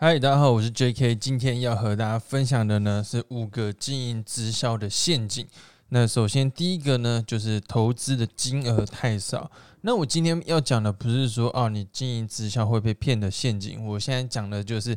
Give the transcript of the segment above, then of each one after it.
嗨，大家好，我是 J.K. 今天要和大家分享的呢是五个经营直销的陷阱。那首先第一个呢，就是投资的金额太少。那我今天要讲的不是说哦，你经营直销会被骗的陷阱。我现在讲的就是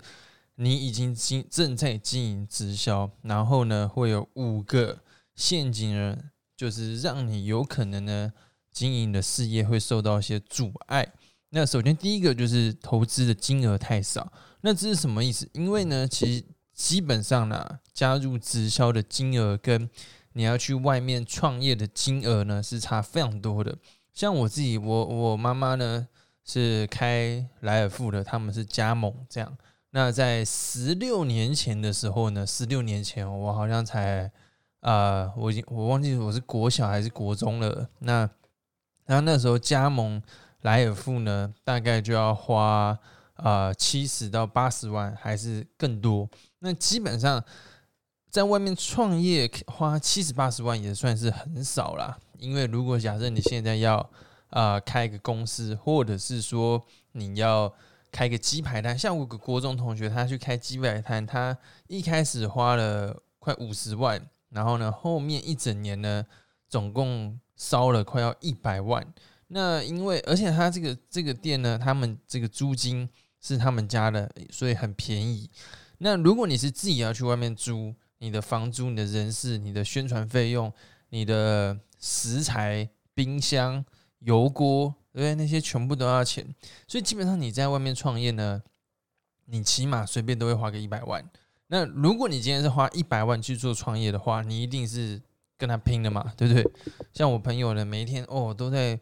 你已经经正在经营直销，然后呢会有五个陷阱呢，就是让你有可能呢经营的事业会受到一些阻碍。那首先第一个就是投资的金额太少。那这是什么意思？因为呢，其实基本上呢，加入直销的金额跟你要去外面创业的金额呢是差非常多的。像我自己，我我妈妈呢是开莱尔富的，他们是加盟这样。那在十六年前的时候呢，十六年前我好像才啊，我已经我忘记我是国小还是国中了。那然后那时候加盟莱尔富呢，大概就要花。啊，七十到八十万还是更多。那基本上在外面创业花七十八十万也算是很少啦。因为如果假设你现在要啊开一个公司，或者是说你要开个鸡排摊，像我个国中同学他去开鸡排摊，他一开始花了快五十万，然后呢后面一整年呢总共烧了快要一百万。那因为而且他这个这个店呢，他们这个租金。是他们家的，所以很便宜。那如果你是自己要去外面租，你的房租、你的人事、你的宣传费用、你的食材、冰箱、油锅，对不对？那些全部都要钱。所以基本上你在外面创业呢，你起码随便都会花个一百万。那如果你今天是花一百万去做创业的话，你一定是跟他拼的嘛，对不对？像我朋友呢，每一天哦都在。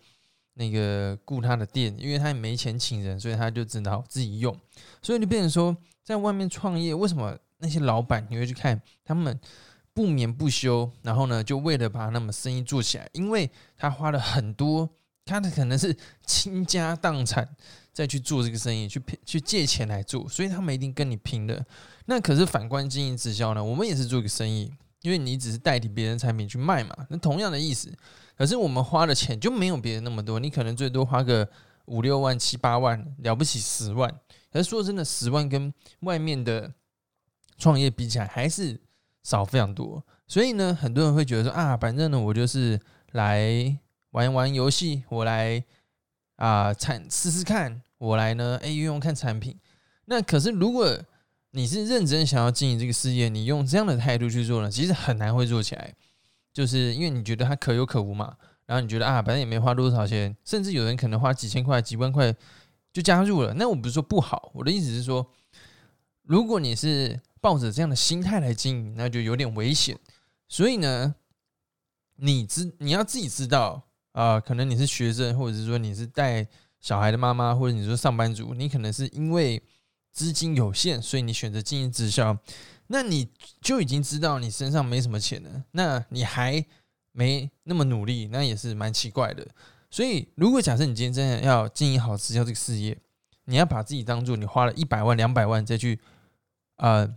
那个雇他的店，因为他也没钱请人，所以他就只好自己用。所以你变成说，在外面创业，为什么那些老板你会去看他们不眠不休，然后呢，就为了把那么生意做起来？因为他花了很多，他的可能是倾家荡产再去做这个生意，去去借钱来做，所以他们一定跟你拼的。那可是反观经营直销呢，我们也是做一个生意，因为你只是代替别人产品去卖嘛，那同样的意思。可是我们花的钱就没有别人那么多，你可能最多花个五六万、七八万，了不起十万。可是说真的，十万跟外面的创业比起来，还是少非常多。所以呢，很多人会觉得说啊，反正呢，我就是来玩玩游戏，我来啊产试试看，我来呢，哎，用用看产品。那可是如果你是认真想要经营这个事业，你用这样的态度去做呢，其实很难会做起来。就是因为你觉得它可有可无嘛，然后你觉得啊，反正也没花多少钱，甚至有人可能花几千块、几万块就加入了。那我不是说不好，我的意思是说，如果你是抱着这样的心态来经营，那就有点危险。所以呢，你知你要自己知道啊，可能你是学生，或者是说你是带小孩的妈妈，或者你说上班族，你可能是因为资金有限，所以你选择经营直销。那你就已经知道你身上没什么钱了，那你还没那么努力，那也是蛮奇怪的。所以，如果假设你今天真的要经营好直销这个事业，你要把自己当做你花了一百万、两百万再去呃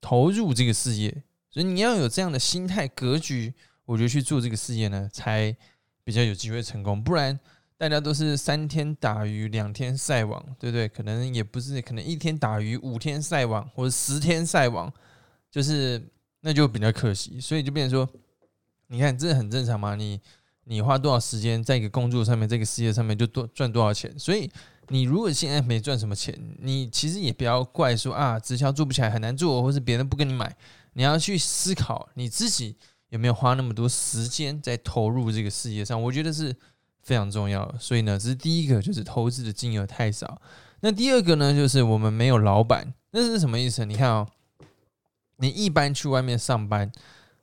投入这个事业，所以你要有这样的心态格局，我觉得去做这个事业呢，才比较有机会成功。不然。大家都是三天打鱼两天晒网，对不对？可能也不是，可能一天打鱼五天晒网，或者十天晒网，就是那就比较可惜。所以就变成说，你看这很正常嘛？你你花多少时间在一个工作上面，这个事业上面就多赚多少钱。所以你如果现在没赚什么钱，你其实也不要怪说啊，直销做不起来很难做，或是别人不跟你买。你要去思考你自己有没有花那么多时间在投入这个事业上。我觉得是。非常重要，所以呢，这是第一个，就是投资的金额太少。那第二个呢，就是我们没有老板，那是什么意思？你看哦，你一般去外面上班，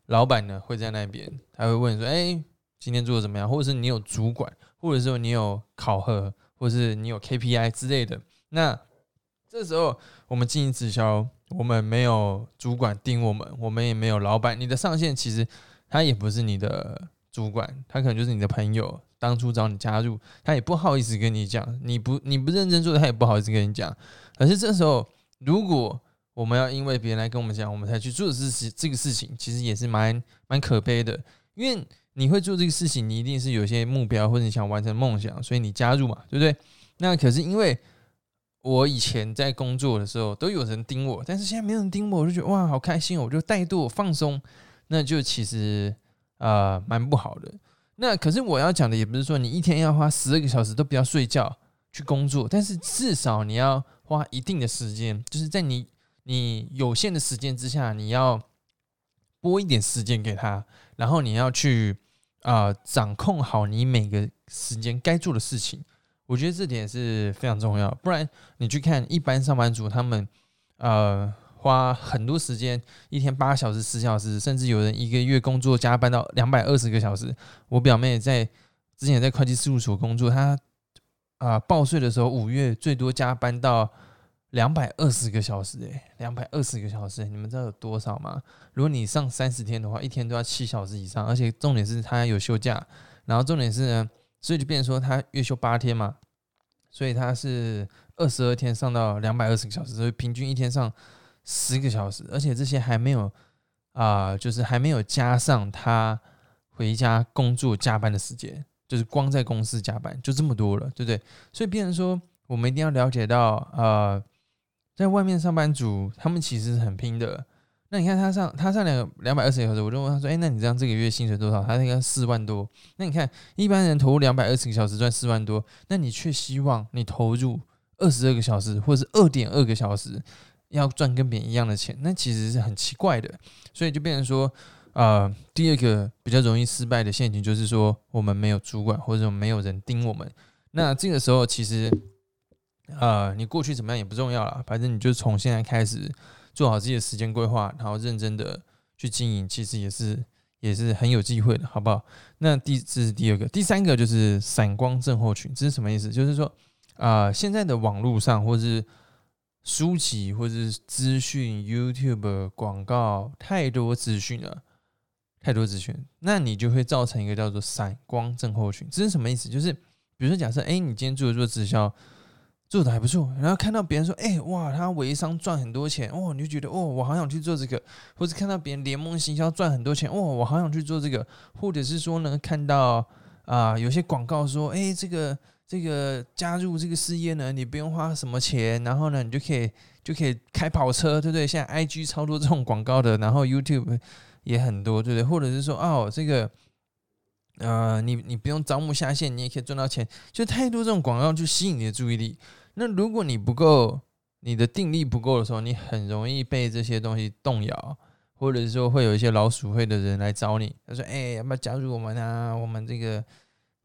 老板呢会在那边，他会问说：“哎，今天做的怎么样？”或者是你有主管，或者说你有考核，或者是你有 KPI 之类的。那这时候我们经营直销，我们没有主管盯我们，我们也没有老板。你的上线其实他也不是你的主管，他可能就是你的朋友。当初找你加入，他也不好意思跟你讲，你不你不认真做，他也不好意思跟你讲。可是这时候，如果我们要因为别人来跟我们讲，我们才去做的事情，这个事情其实也是蛮蛮可悲的。因为你会做这个事情，你一定是有些目标或者你想完成梦想，所以你加入嘛，对不对？那可是因为我以前在工作的时候都有人盯我，但是现在没有人盯我，我就觉得哇，好开心哦！我就怠惰放松，那就其实啊蛮不好的。那可是我要讲的也不是说你一天要花十二个小时都不要睡觉去工作，但是至少你要花一定的时间，就是在你。你有限的时间之下，你要拨一点时间给他，然后你要去啊掌控好你每个时间该做的事情。我觉得这点是非常重要。不然你去看一般上班族，他们呃花很多时间，一天八小时、十小时，甚至有人一个月工作加班到两百二十个小时。我表妹在之前在会计事务所工作，她啊报税的时候，五月最多加班到。两百二十个小时诶，两百二十个小时，你们知道有多少吗？如果你上三十天的话，一天都要七小时以上，而且重点是她有休假，然后重点是呢，所以就变成说她月休八天嘛，所以他是二十二天上到两百二十个小时，所以平均一天上十个小时，而且这些还没有啊，就是还没有加上他回家工作加班的时间，就是光在公司加班就这么多了，对不对？所以变成说，我们一定要了解到啊。在外面上班族，他们其实是很拼的。那你看他上他上两两百二十个小时，我就问他说：“哎，那你这样这个月薪水多少？”他应该四万多。那你看一般人投入两百二十个小时赚四万多，那你却希望你投入二十二个小时或者是二点二个小时要赚跟别人一样的钱，那其实是很奇怪的。所以就变成说，呃，第二个比较容易失败的陷阱就是说，我们没有主管或者没有人盯我们。那这个时候其实。呃，你过去怎么样也不重要了，反正你就从现在开始做好自己的时间规划，然后认真的去经营，其实也是也是很有机会的，好不好？那第这是第二个，第三个就是闪光症候群，这是什么意思？就是说啊，现在的网络上或是书籍或者是资讯，YouTube 广告太多资讯了，太多资讯，那你就会造成一个叫做闪光症候群，这是什么意思？就是比如说假设，哎，你今天做做直销。做的还不错，然后看到别人说：“哎，哇，他微商赚很多钱，哦！”你就觉得：“哦，我好想去做这个。”或者看到别人联盟行销赚很多钱，哦！我好想去做这个。或者是说呢，看到啊，有些广告说：“哎，这个这个加入这个事业呢，你不用花什么钱，然后呢，你就可以就可以开跑车，对不对？”现在 IG 超多这种广告的，然后 YouTube 也很多，对不对？或者是说：“哦，这个。”呃，你你不用招募下线，你也可以赚到钱。就太多这种广告去吸引你的注意力。那如果你不够，你的定力不够的时候，你很容易被这些东西动摇，或者是说会有一些老鼠会的人来找你，他说：“哎，要不要加入我们啊？我们这个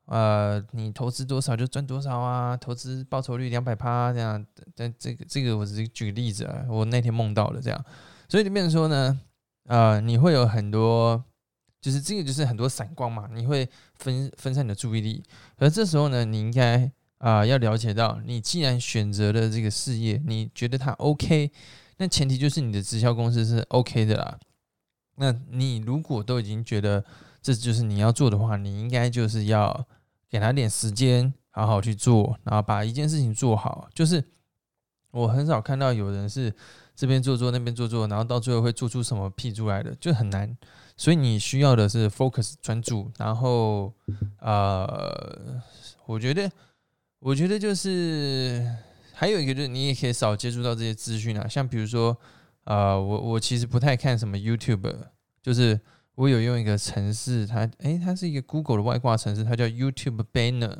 呃，你投资多少就赚多少啊，投资报酬率两百趴这样。”但这个这个我只是举个例子啊，我那天梦到的这样。所以就变成说呢，呃，你会有很多。就是这个，就是很多闪光嘛，你会分分散你的注意力。而这时候呢，你应该啊要了解到，你既然选择了这个事业，你觉得它 OK，那前提就是你的直销公司是 OK 的啦。那你如果都已经觉得这就是你要做的话，你应该就是要给他点时间，好好去做，然后把一件事情做好。就是我很少看到有人是这边做做那边做做，然后到最后会做出什么屁出来的，就很难。所以你需要的是 focus 专注，然后呃，我觉得，我觉得就是还有一个就是你也可以少接触到这些资讯啊，像比如说，呃，我我其实不太看什么 YouTube，就是我有用一个城市，它诶，它是一个 Google 的外挂城市，它叫 YouTube Banner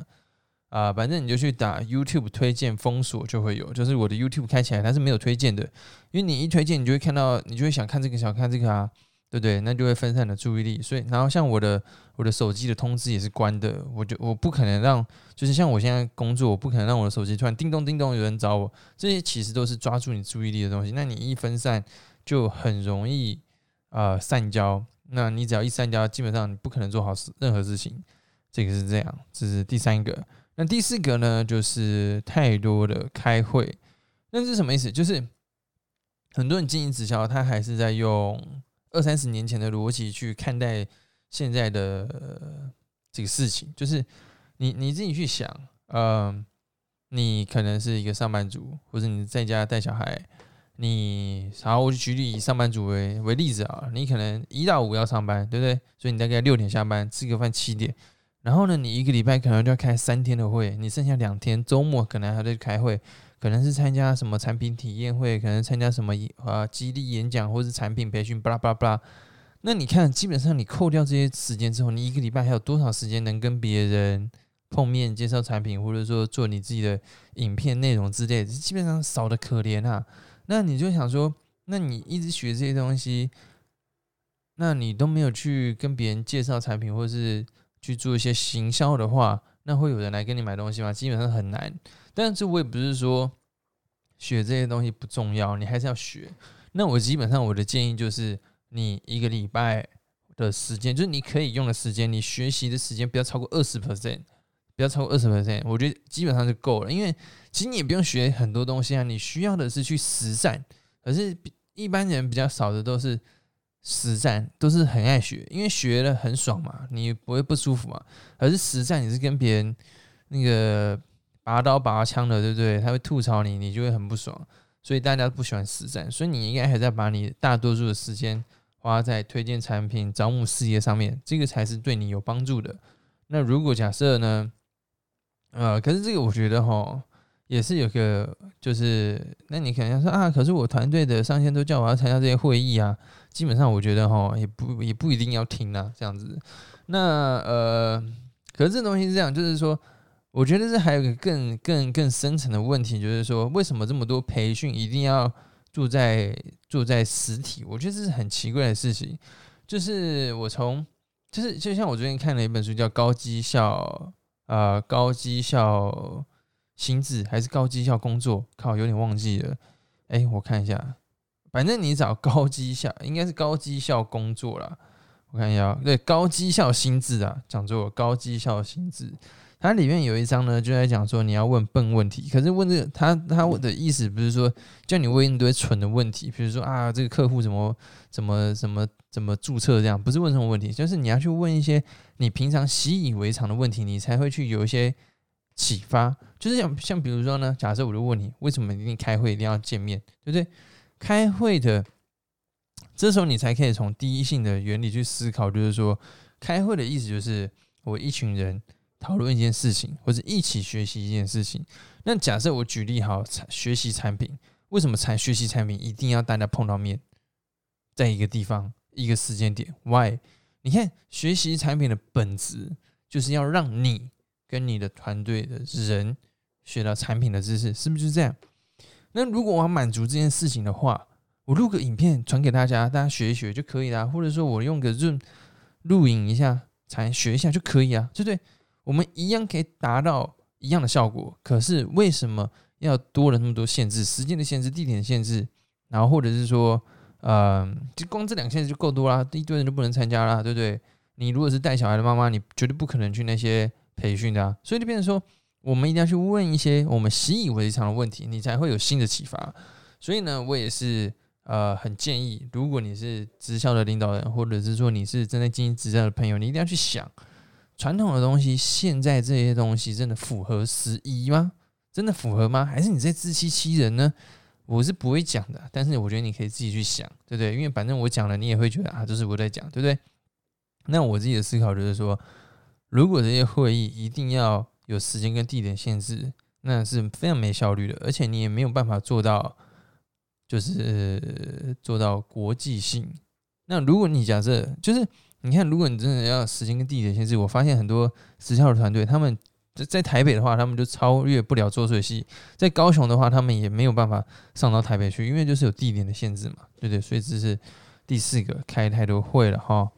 啊，反正你就去打 YouTube 推荐封锁就会有，就是我的 YouTube 开起来它是没有推荐的，因为你一推荐你就会看到，你就会想看这个想看这个啊。对不对？那就会分散你的注意力。所以，然后像我的我的手机的通知也是关的。我就我不可能让，就是像我现在工作，我不可能让我的手机突然叮咚叮咚有人找我。这些其实都是抓住你注意力的东西。那你一分散，就很容易啊散焦。那你只要一散焦，基本上你不可能做好事任何事情。这个是这样，这是第三个。那第四个呢，就是太多的开会。那是什么意思？就是很多人经营直销，他还是在用二三十年前的逻辑去看待现在的这个事情。就是你你自己去想，嗯，你可能是一个上班族，或者你在家带小孩。你好，我就举例以上班族为为例子啊，你可能一到五要上班，对不对？所以你大概六点下班，吃个饭七点，然后呢，你一个礼拜可能就要开三天的会，你剩下两天周末可能还在开会，可能是参加什么产品体验会，可能参加什么啊激励演讲或是产品培训，巴拉巴拉巴拉。那你看，基本上你扣掉这些时间之后，你一个礼拜还有多少时间能跟别人碰面、介绍产品，或者说做你自己的影片内容之类的？基本上少的可怜啊。那你就想说，那你一直学这些东西，那你都没有去跟别人介绍产品，或是去做一些行销的话，那会有人来跟你买东西吗？基本上很难。但是我也不是说学这些东西不重要，你还是要学。那我基本上我的建议就是，你一个礼拜的时间，就是你可以用的时间，你学习的时间不要超过二十 percent。不要超过二十 percent，我觉得基本上就够了。因为其实你也不用学很多东西啊，你需要的是去实战。可是一般人比较少的都是实战，都是很爱学，因为学了很爽嘛，你不会不舒服嘛。可是实战你是跟别人那个拔刀拔枪的，对不对？他会吐槽你，你就会很不爽。所以大家不喜欢实战，所以你应该还在把你大多数的时间花在推荐产品、招募事业上面，这个才是对你有帮助的。那如果假设呢？呃，可是这个我觉得哈，也是有个，就是那你可能说啊，可是我团队的上线都叫我要参加这些会议啊，基本上我觉得哈，也不也不一定要听啊，这样子。那呃，可是这东西是这样，就是说，我觉得这还有个更更更深层的问题，就是说，为什么这么多培训一定要住在住在实体？我觉得这是很奇怪的事情。就是我从，就是就像我最近看了一本书，叫《高绩效》。呃，高绩效心智还是高绩效工作？靠，有点忘记了。哎，我看一下，反正你找高绩效，应该是高绩效工作啦。我看一下，对，高绩效心智啊，讲座高绩效心智。它里面有一章呢，就在讲说你要问笨问题。可是问这个，他他的意思不是说叫你问一堆蠢的问题，比如说啊，这个客户怎么怎么怎么怎么注册这样，不是问什么问题，就是你要去问一些你平常习以为常的问题，你才会去有一些启发。就是像像比如说呢，假设我就问你，为什么一定开会一定要见面，对不对？开会的这时候你才可以从第一性的原理去思考，就是说开会的意思就是我一群人。讨论一件事情，或者一起学习一件事情。那假设我举例好，学习产品，为什么产学习产品一定要大家碰到面，在一个地方一个时间点？Why？你看，学习产品的本质就是要让你跟你的团队的人学到产品的知识，是不是就这样？那如果我要满足这件事情的话，我录个影片传给大家，大家学一学就可以啦。或者说我用个润录影一下，才学一下就可以啊，对不对？我们一样可以达到一样的效果，可是为什么要多了那么多限制？时间的限制、地点的限制，然后或者是说，呃，就光这两限制就够多啦，一堆人就不能参加啦，对不对？你如果是带小孩的妈妈，你绝对不可能去那些培训的，所以就变成说，我们一定要去问一些我们习以为常的问题，你才会有新的启发。所以呢，我也是呃很建议，如果你是直销的领导人，或者是说你是正在经营直销的朋友，你一定要去想。传统的东西，现在这些东西真的符合时宜吗？真的符合吗？还是你在自欺欺人呢？我是不会讲的，但是我觉得你可以自己去想，对不对？因为反正我讲了，你也会觉得啊，这是我在讲，对不对？那我自己的思考就是说，如果这些会议一定要有时间跟地点限制，那是非常没效率的，而且你也没有办法做到，就是做到国际性。那如果你假设就是。你看，如果你真的要时间跟地点限制，我发现很多直销的团队，他们在在台北的话，他们就超越不了做水系；在高雄的话，他们也没有办法上到台北去，因为就是有地点的限制嘛，对不对？所以这是第四个开太多会了哈。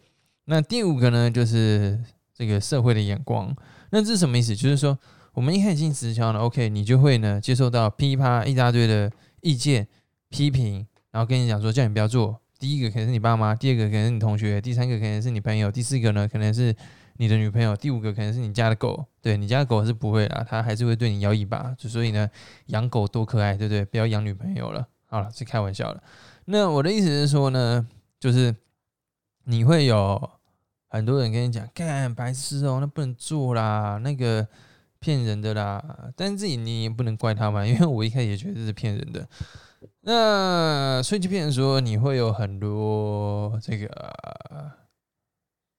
那第五个呢，就是这个社会的眼光。那这是什么意思？就是说，我们一开始进直销呢，OK，你就会呢接受到噼啪一大堆的意见批评，然后跟你讲说叫你不要做。第一个可能是你爸妈，第二个可能是你同学，第三个可能是你朋友，第四个呢可能是你的女朋友，第五个可能是你家的狗。对你家的狗是不会啦，它还是会对你摇尾巴。所以呢，养狗多可爱，对不对？不要养女朋友了。好了，是开玩笑了。那我的意思是说呢，就是你会有很多人跟你讲，干白痴哦，那不能做啦，那个骗人的啦。但是自己你也不能怪他嘛，因为我一开始也觉得这是骗人的。那所以就变成说，你会有很多这个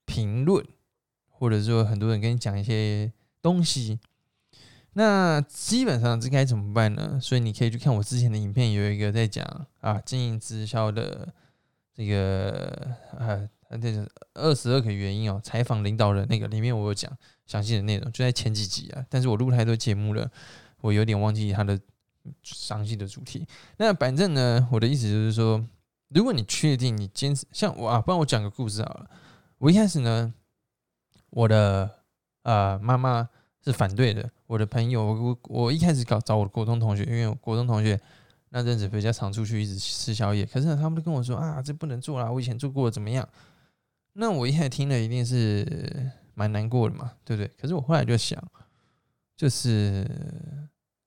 评论，或者说很多人跟你讲一些东西。那基本上这该怎么办呢？所以你可以去看我之前的影片，有一个在讲啊经营直销的这个啊，这个二十二个原因哦。采访领导人那个里面我有讲详细的内容，就在前几集啊。但是我录太多节目了，我有点忘记他的。详细的主题，那反正呢，我的意思就是说，如果你确定你坚持，像我啊，不然我讲个故事好了。我一开始呢，我的呃妈妈是反对的。我的朋友，我我一开始搞找我的国中同学，因为国中同学那阵子比较常出去一直吃宵夜，可是他们都跟我说啊，这不能做啦，我以前做过怎么样？那我一开始听了一定是蛮难过的嘛，对不对？可是我后来就想，就是。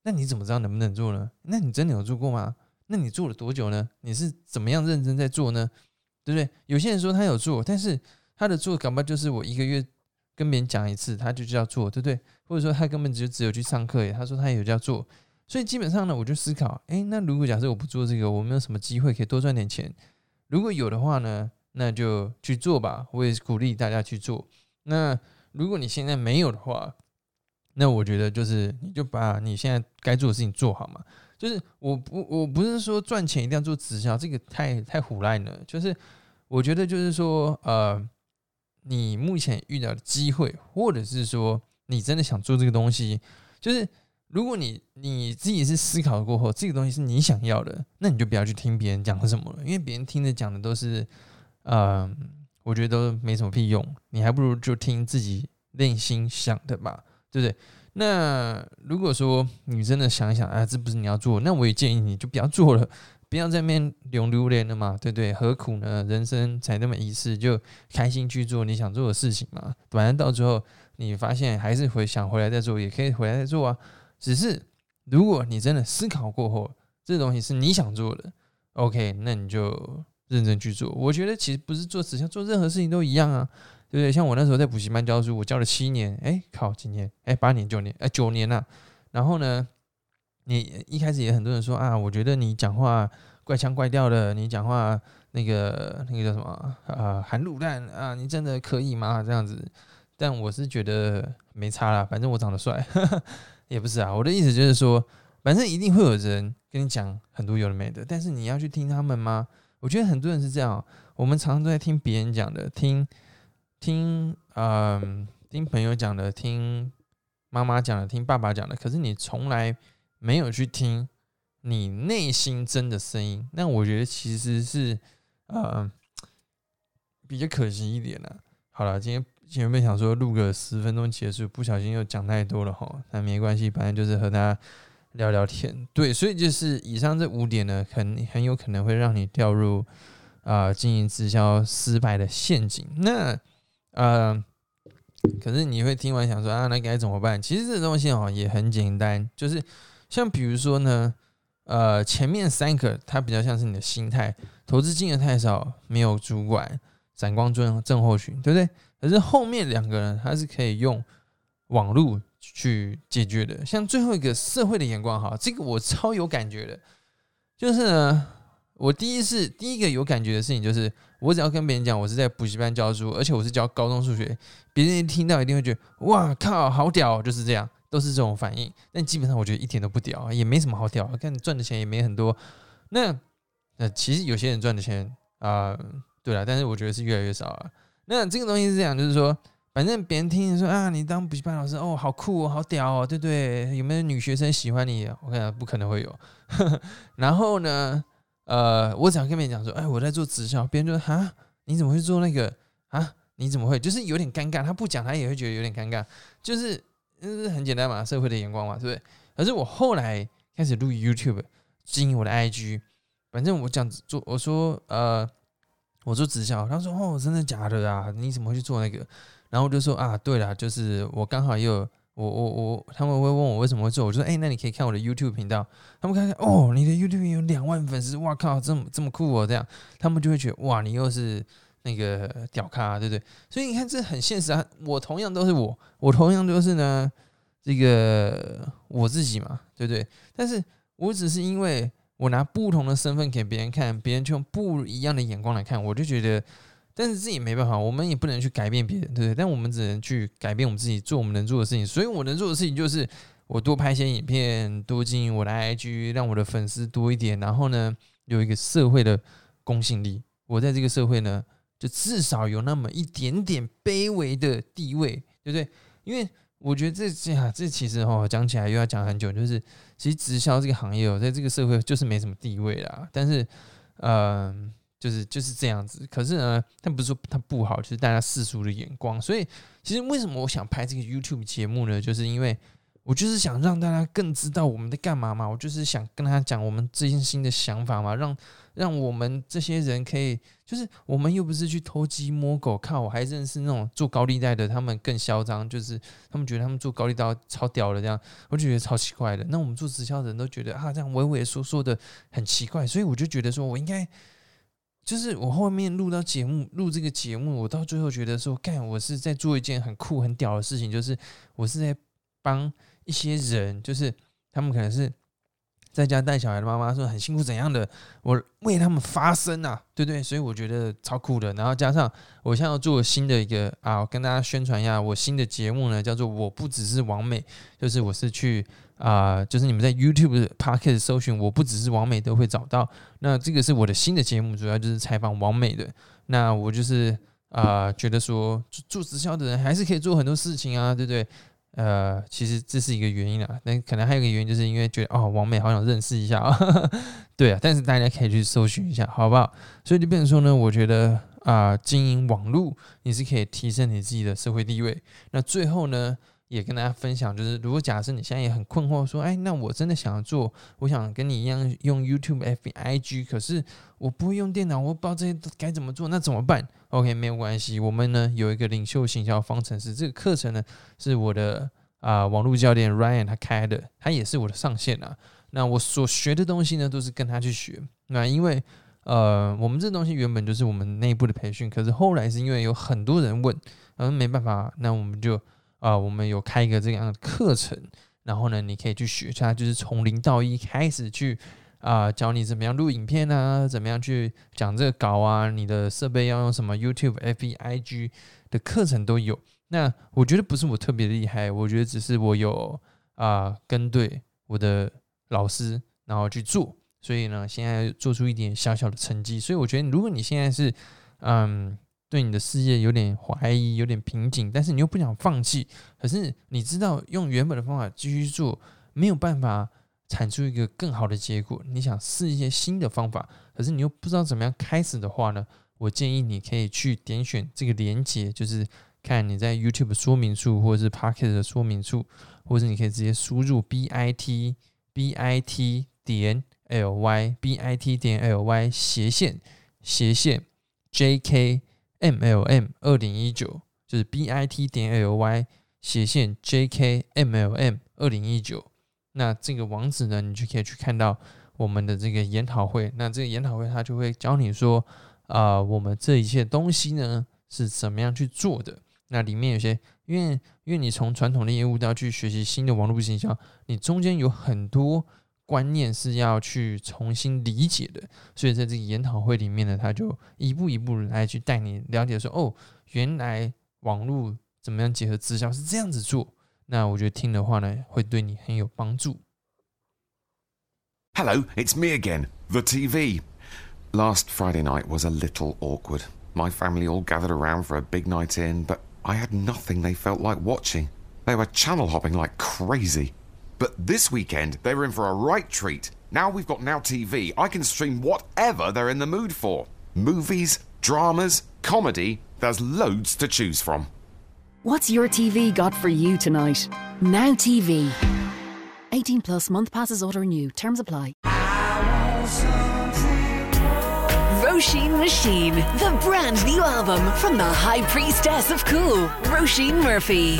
那你怎么知道能不能做呢？那你真的有做过吗？那你做了多久呢？你是怎么样认真在做呢？对不对？有些人说他有做，但是他的做搞不好就是我一个月跟别人讲一次，他就叫做，对不对？或者说他根本就只有去上课，他说他有叫做。所以基本上呢，我就思考，哎，那如果假设我不做这个，我没有什么机会可以多赚点钱？如果有的话呢，那就去做吧。我也鼓励大家去做。那如果你现在没有的话，那我觉得就是，你就把你现在该做的事情做好嘛。就是我不我不是说赚钱一定要做直销，这个太太胡乱了。就是我觉得就是说，呃，你目前遇到的机会，或者是说你真的想做这个东西，就是如果你你自己是思考过后，这个东西是你想要的，那你就不要去听别人讲什么了，因为别人听着讲的都是，呃，我觉得都没什么屁用。你还不如就听自己内心想的吧。对不对？那如果说你真的想想，啊，这不是你要做，那我也建议你就不要做了，不要在面流榴莲了嘛，对不对？何苦呢？人生才那么一次，就开心去做你想做的事情嘛。反正到最后你发现还是回想回来再做，也可以回来再做啊。只是如果你真的思考过后，这东西是你想做的，OK，那你就认真去做。我觉得其实不是做直销，做任何事情都一样啊。对不对？像我那时候在补习班教书，我教了七年，哎，靠，今年哎，八年、九年，哎，九年了。然后呢，你一开始也很多人说啊，我觉得你讲话怪腔怪调的，你讲话那个那个叫什么啊，含卤蛋啊，你真的可以吗？这样子。但我是觉得没差啦，反正我长得帅，也不是啊。我的意思就是说，反正一定会有人跟你讲很多有的没的，但是你要去听他们吗？我觉得很多人是这样，我们常常都在听别人讲的，听。听，嗯，听朋友讲的，听妈妈讲的，听爸爸讲的，可是你从来没有去听你内心真的声音。那我觉得其实是，呃，比较可惜一点了。好了，今天前面想说录个十分钟结束，不小心又讲太多了哈。那没关系，反正就是和大家聊聊天。对，所以就是以上这五点呢，很很有可能会让你掉入啊经营直销失败的陷阱。那呃，可是你会听完想说啊，那该怎么办？其实这东西哦也很简单，就是像比如说呢，呃，前面三个它比较像是你的心态，投资金额太少，没有主管，闪光症症候群，对不对？可是后面两个人他是可以用网络去解决的，像最后一个社会的眼光，哈，这个我超有感觉的，就是呢。我第一次第一个有感觉的事情就是，我只要跟别人讲我是在补习班教书，而且我是教高中数学，别人一听到一定会觉得哇靠，好屌，就是这样，都是这种反应。但基本上我觉得一点都不屌，也没什么好屌，看你赚的钱也没很多。那呃，其实有些人赚的钱啊，对了，但是我觉得是越来越少了。那这个东西是这样，就是说，反正别人听你说啊，你当补习班老师哦，好酷哦，好屌哦，对不对？有没有女学生喜欢你？我看不可能会有。然后呢？呃，我只要跟别人讲说，哎，我在做直销，别人就说，哈，你怎么会做那个？啊，你怎么会？就是有点尴尬。他不讲，他也会觉得有点尴尬。就是，就是很简单嘛，社会的眼光嘛，对不对？可是我后来开始录 YouTube，经营我的 IG，反正我讲做，我说，呃，我做直销，他说，哦，真的假的啊？你怎么会去做那个？然后我就说啊，对了，就是我刚好也有我我我，他们会问我为什么会做，我说哎，那你可以看我的 YouTube 频道，他们看看哦，你的 YouTube 有两万粉丝，哇靠，这么这么酷哦，这样他们就会觉得哇，你又是那个屌咖，对不对？所以你看这很现实啊，我同样都是我，我同样都是呢，这个我自己嘛，对不对？但是我只是因为我拿不同的身份给别人看，别人就用不一样的眼光来看，我就觉得。但是这也没办法，我们也不能去改变别人，对不对？但我们只能去改变我们自己，做我们能做的事情。所以我能做的事情就是，我多拍一些影片，多经营我的 IG，让我的粉丝多一点。然后呢，有一个社会的公信力。我在这个社会呢，就至少有那么一点点卑微的地位，对不对？因为我觉得这这啊，这其实哦，讲起来又要讲很久。就是其实直销这个行业哦，在这个社会就是没什么地位啦。但是，嗯。就是就是这样子，可是呢，但不是说它不好，就是大家世俗的眼光。所以，其实为什么我想拍这个 YouTube 节目呢？就是因为我就是想让大家更知道我们在干嘛嘛。我就是想跟他讲我们最近新的想法嘛，让让我们这些人可以，就是我们又不是去偷鸡摸狗，看我还认识那种做高利贷的，他们更嚣张，就是他们觉得他们做高利贷超屌的这样，我就觉得超奇怪的。那我们做直销的人都觉得啊，这样畏畏缩缩的很奇怪，所以我就觉得说我应该。就是我后面录到节目，录这个节目，我到最后觉得说，干，我是在做一件很酷、很屌的事情，就是我是在帮一些人，就是他们可能是。在家带小孩的妈妈说很辛苦怎样的，我为他们发声啊，对不对？所以我觉得超酷的。然后加上我现在要做新的一个啊，跟大家宣传一下我新的节目呢，叫做我不只是王美，就是我是去啊，就是你们在 YouTube 的 p o c k e t 搜寻我不只是王美都会找到。那这个是我的新的节目，主要就是采访王美的。那我就是啊，觉得说做直销的人还是可以做很多事情啊，对不对？呃，其实这是一个原因啊，那可能还有一个原因，就是因为觉得哦，王美好想认识一下啊，对啊，但是大家可以去搜寻一下，好不好？所以就变成说呢，我觉得啊，经营网络你是可以提升你自己的社会地位。那最后呢？也跟大家分享，就是如果假设你现在也很困惑，说，哎，那我真的想要做，我想跟你一样用 YouTube、F、IG，可是我不会用电脑，我不知道这些该怎么做，那怎么办？OK，没有关系，我们呢有一个领袖行销方程式，这个课程呢是我的啊网络教练 Ryan 他开的，他也是我的上线啊。那我所学的东西呢，都是跟他去学。那因为呃，我们这东西原本就是我们内部的培训，可是后来是因为有很多人问，嗯，没办法，那我们就。啊，我们有开一个这样的课程，然后呢，你可以去学，它就是从零到一开始去啊，教你怎么样录影片啊，怎么样去讲这个稿啊，你的设备要用什么 YouTube、FBIG 的课程都有。那我觉得不是我特别厉害，我觉得只是我有啊跟对我的老师，然后去做，所以呢，现在做出一点小小的成绩。所以我觉得，如果你现在是嗯。对你的事业有点怀疑，有点瓶颈，但是你又不想放弃。可是你知道，用原本的方法继续做，没有办法产出一个更好的结果。你想试一些新的方法，可是你又不知道怎么样开始的话呢？我建议你可以去点选这个连接，就是看你在 YouTube 说明处，或者是 Pocket 的说明处，或者你可以直接输入 b i t b i t 点 l y b i t 点 l y 斜线斜线 j k。MLM 二零一九就是 bit 点 ly 斜线 jkmlm 二零一九，那这个网址呢，你就可以去看到我们的这个研讨会。那这个研讨会它就会教你说，啊，我们这一切东西呢是怎么样去做的。那里面有些，因为因为你从传统的业务到去学习新的网络营销，你中间有很多。观念是要去重新理解的，所以在这个研讨会里面呢，他就一步一步来去带你了解说，哦，原来网络怎么样结合直销是这样子做。那我觉得听的话呢，会对你很有帮助。Hello, it's me again, the TV. Last Friday night was a little awkward. My family all gathered around for a big night in, but I had nothing they felt like watching. They were channel hopping like crazy. But this weekend, they were in for a right treat. Now we've got Now TV, I can stream whatever they're in the mood for movies, dramas, comedy, there's loads to choose from. What's your TV got for you tonight? Now TV. 18 plus month passes auto renew. Terms apply. Roisin Machine, the brand new album from the High Priestess of Cool, Roisin Murphy.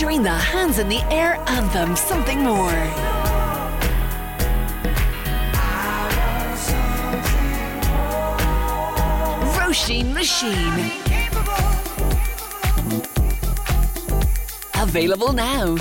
Featuring the Hands in the Air anthem, Something More. Roisin Machine. Available now.